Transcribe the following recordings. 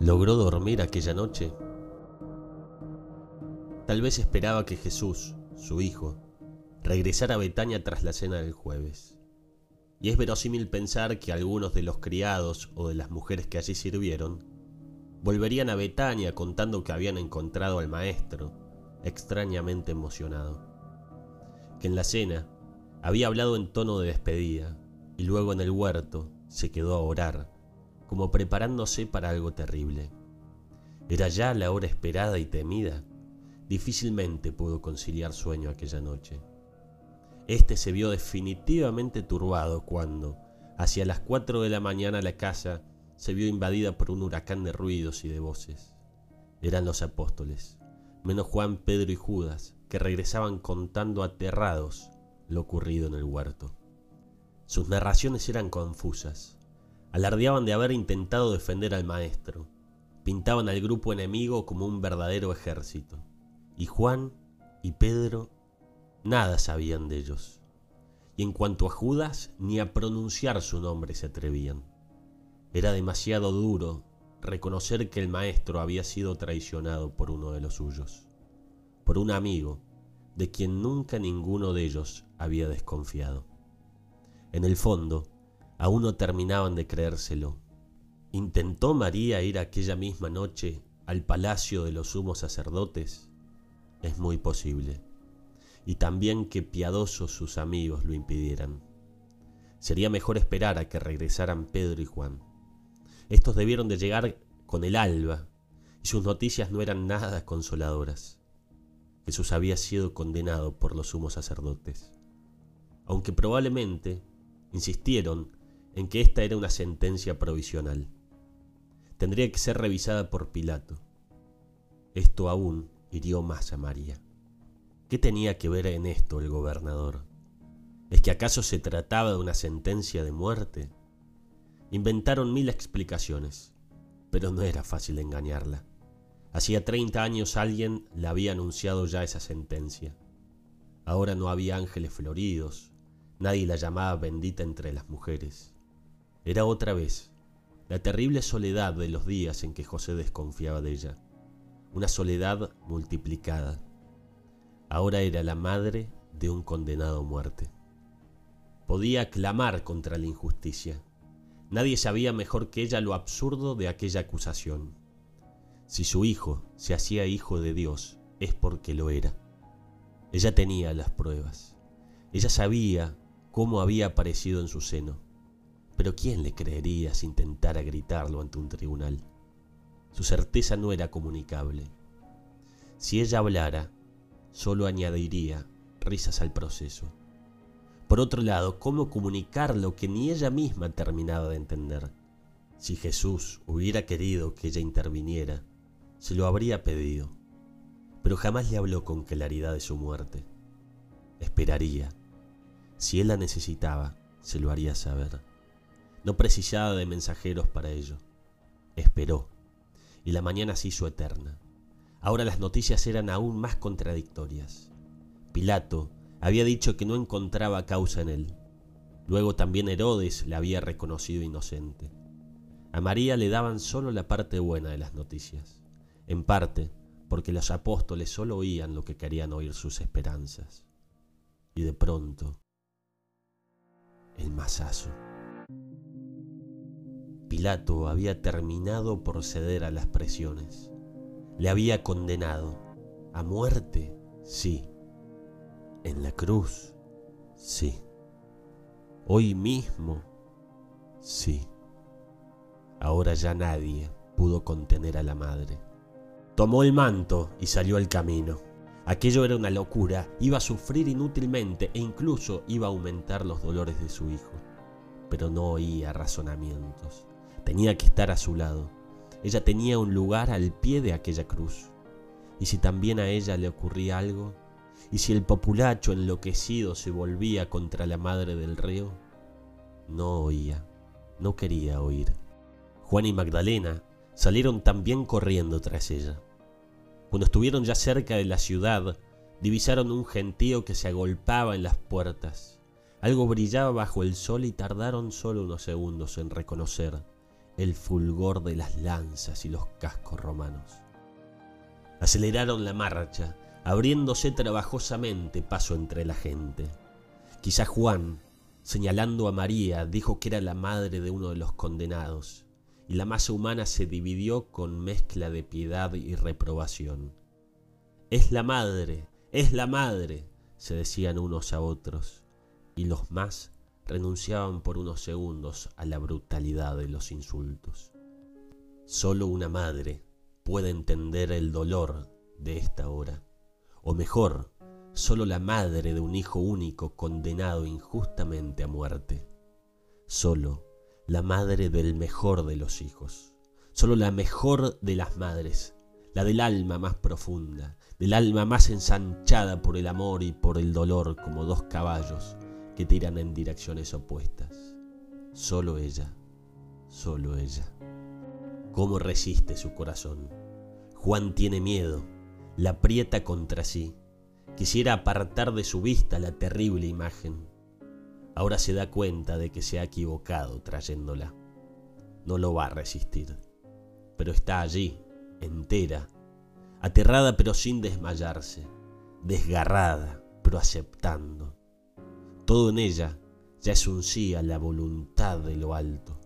¿Logró dormir aquella noche? Tal vez esperaba que Jesús, su hijo, regresara a Betania tras la cena del jueves. Y es verosímil pensar que algunos de los criados o de las mujeres que allí sirvieron volverían a Betania contando que habían encontrado al maestro, extrañamente emocionado. Que en la cena había hablado en tono de despedida y luego en el huerto se quedó a orar, como preparándose para algo terrible. Era ya la hora esperada y temida. Difícilmente pudo conciliar sueño aquella noche. Este se vio definitivamente turbado cuando, hacia las cuatro de la mañana, la casa se vio invadida por un huracán de ruidos y de voces. Eran los apóstoles, menos Juan, Pedro y Judas, que regresaban contando aterrados lo ocurrido en el huerto. Sus narraciones eran confusas. Alardeaban de haber intentado defender al maestro. Pintaban al grupo enemigo como un verdadero ejército. Y Juan y Pedro Nada sabían de ellos. Y en cuanto a Judas, ni a pronunciar su nombre se atrevían. Era demasiado duro reconocer que el maestro había sido traicionado por uno de los suyos, por un amigo de quien nunca ninguno de ellos había desconfiado. En el fondo, aún no terminaban de creérselo. ¿Intentó María ir aquella misma noche al palacio de los sumos sacerdotes? Es muy posible y también que piadosos sus amigos lo impidieran. Sería mejor esperar a que regresaran Pedro y Juan. Estos debieron de llegar con el alba, y sus noticias no eran nada consoladoras. Jesús había sido condenado por los sumos sacerdotes, aunque probablemente insistieron en que esta era una sentencia provisional. Tendría que ser revisada por Pilato. Esto aún hirió más a María. ¿Qué tenía que ver en esto el gobernador? ¿Es que acaso se trataba de una sentencia de muerte? Inventaron mil explicaciones, pero no era fácil engañarla. Hacía 30 años alguien le había anunciado ya esa sentencia. Ahora no había ángeles floridos, nadie la llamaba bendita entre las mujeres. Era otra vez la terrible soledad de los días en que José desconfiaba de ella, una soledad multiplicada ahora era la madre de un condenado a muerte. Podía clamar contra la injusticia. Nadie sabía mejor que ella lo absurdo de aquella acusación. Si su hijo se hacía hijo de Dios, es porque lo era. Ella tenía las pruebas. Ella sabía cómo había aparecido en su seno. Pero ¿quién le creería si intentara gritarlo ante un tribunal? Su certeza no era comunicable. Si ella hablara, solo añadiría risas al proceso. Por otro lado, ¿cómo comunicar lo que ni ella misma terminaba de entender? Si Jesús hubiera querido que ella interviniera, se lo habría pedido, pero jamás le habló con claridad de su muerte. Esperaría. Si él la necesitaba, se lo haría saber. No precisaba de mensajeros para ello. Esperó, y la mañana se hizo eterna. Ahora las noticias eran aún más contradictorias. Pilato había dicho que no encontraba causa en él. Luego también Herodes la había reconocido inocente. A María le daban solo la parte buena de las noticias, en parte porque los apóstoles solo oían lo que querían oír sus esperanzas. Y de pronto, el masazo. Pilato había terminado por ceder a las presiones le había condenado a muerte, sí. En la cruz, sí. Hoy mismo, sí. Ahora ya nadie pudo contener a la madre. Tomó el manto y salió al camino. Aquello era una locura, iba a sufrir inútilmente e incluso iba a aumentar los dolores de su hijo. Pero no oía razonamientos. Tenía que estar a su lado ella tenía un lugar al pie de aquella cruz. Y si también a ella le ocurría algo, y si el populacho enloquecido se volvía contra la madre del reo, no oía, no quería oír. Juan y Magdalena salieron también corriendo tras ella. Cuando estuvieron ya cerca de la ciudad, divisaron un gentío que se agolpaba en las puertas. Algo brillaba bajo el sol y tardaron solo unos segundos en reconocer el fulgor de las lanzas y los cascos romanos. Aceleraron la marcha, abriéndose trabajosamente paso entre la gente. Quizá Juan, señalando a María, dijo que era la madre de uno de los condenados, y la masa humana se dividió con mezcla de piedad y reprobación. Es la madre, es la madre, se decían unos a otros, y los más renunciaban por unos segundos a la brutalidad de los insultos. Solo una madre puede entender el dolor de esta hora, o mejor, solo la madre de un hijo único condenado injustamente a muerte. Solo la madre del mejor de los hijos. Solo la mejor de las madres, la del alma más profunda, del alma más ensanchada por el amor y por el dolor como dos caballos que tiran en direcciones opuestas. Solo ella, solo ella. ¿Cómo resiste su corazón? Juan tiene miedo, la aprieta contra sí Quisiera apartar de su vista la terrible imagen. Ahora se da cuenta de que se ha equivocado trayéndola. No lo va a resistir, pero está allí, entera, aterrada pero sin desmayarse, desgarrada pero aceptando. Todo en ella ya es un sí a la voluntad de lo alto.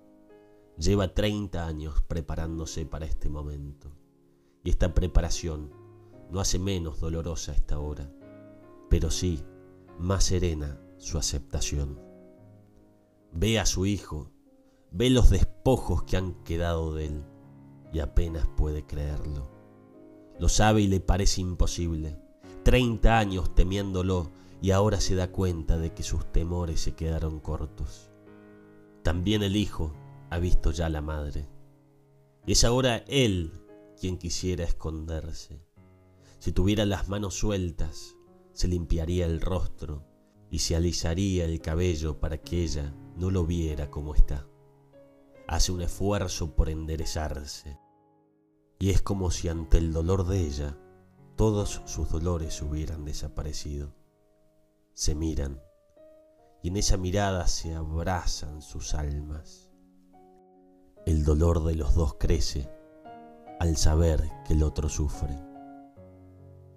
Lleva 30 años preparándose para este momento, y esta preparación no hace menos dolorosa esta hora pero sí más serena su aceptación. Ve a su hijo, ve los despojos que han quedado de él y apenas puede creerlo. Lo sabe y le parece imposible. Treinta años temiéndolo y ahora se da cuenta de que sus temores se quedaron cortos. También el hijo ha visto ya a la madre. Y es ahora él quien quisiera esconderse. Si tuviera las manos sueltas, se limpiaría el rostro y se alisaría el cabello para que ella no lo viera como está. Hace un esfuerzo por enderezarse y es como si ante el dolor de ella todos sus dolores hubieran desaparecido. Se miran y en esa mirada se abrazan sus almas. El dolor de los dos crece al saber que el otro sufre.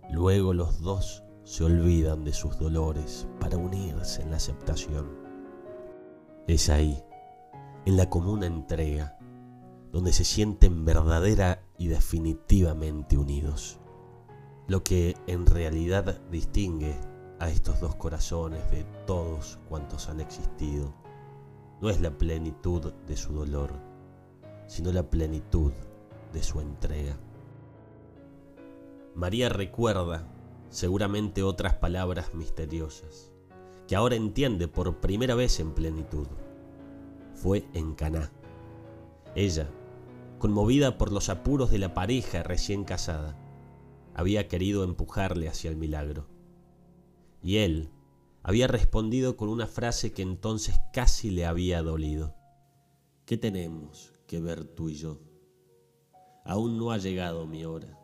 Luego los dos se olvidan de sus dolores para unirse en la aceptación. Es ahí, en la común entrega, donde se sienten verdadera y definitivamente unidos. Lo que en realidad distingue a estos dos corazones de todos cuantos han existido no es la plenitud de su dolor, sino la plenitud de su entrega. María recuerda seguramente otras palabras misteriosas, que ahora entiende por primera vez en plenitud. Fue en Caná. Ella, conmovida por los apuros de la pareja recién casada, había querido empujarle hacia el milagro. Y él había respondido con una frase que entonces casi le había dolido. ¿Qué tenemos que ver tú y yo? Aún no ha llegado mi hora.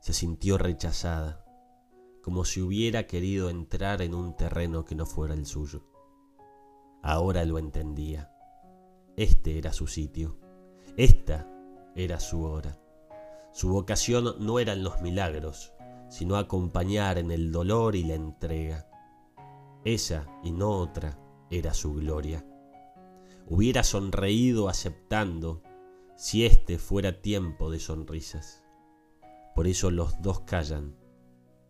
Se sintió rechazada como si hubiera querido entrar en un terreno que no fuera el suyo. Ahora lo entendía. Este era su sitio. Esta era su hora. Su vocación no eran los milagros, sino acompañar en el dolor y la entrega. Esa y no otra era su gloria. Hubiera sonreído aceptando si este fuera tiempo de sonrisas. Por eso los dos callan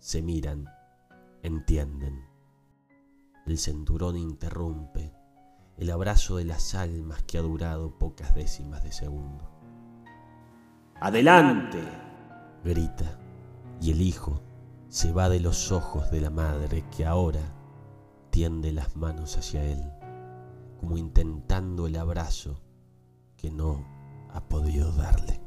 se miran, entienden. El cinturón interrumpe el abrazo de las almas que ha durado pocas décimas de segundo. ¡Adelante! grita, y el hijo se va de los ojos de la madre que ahora tiende las manos hacia él, como intentando el abrazo que no ha podido darle.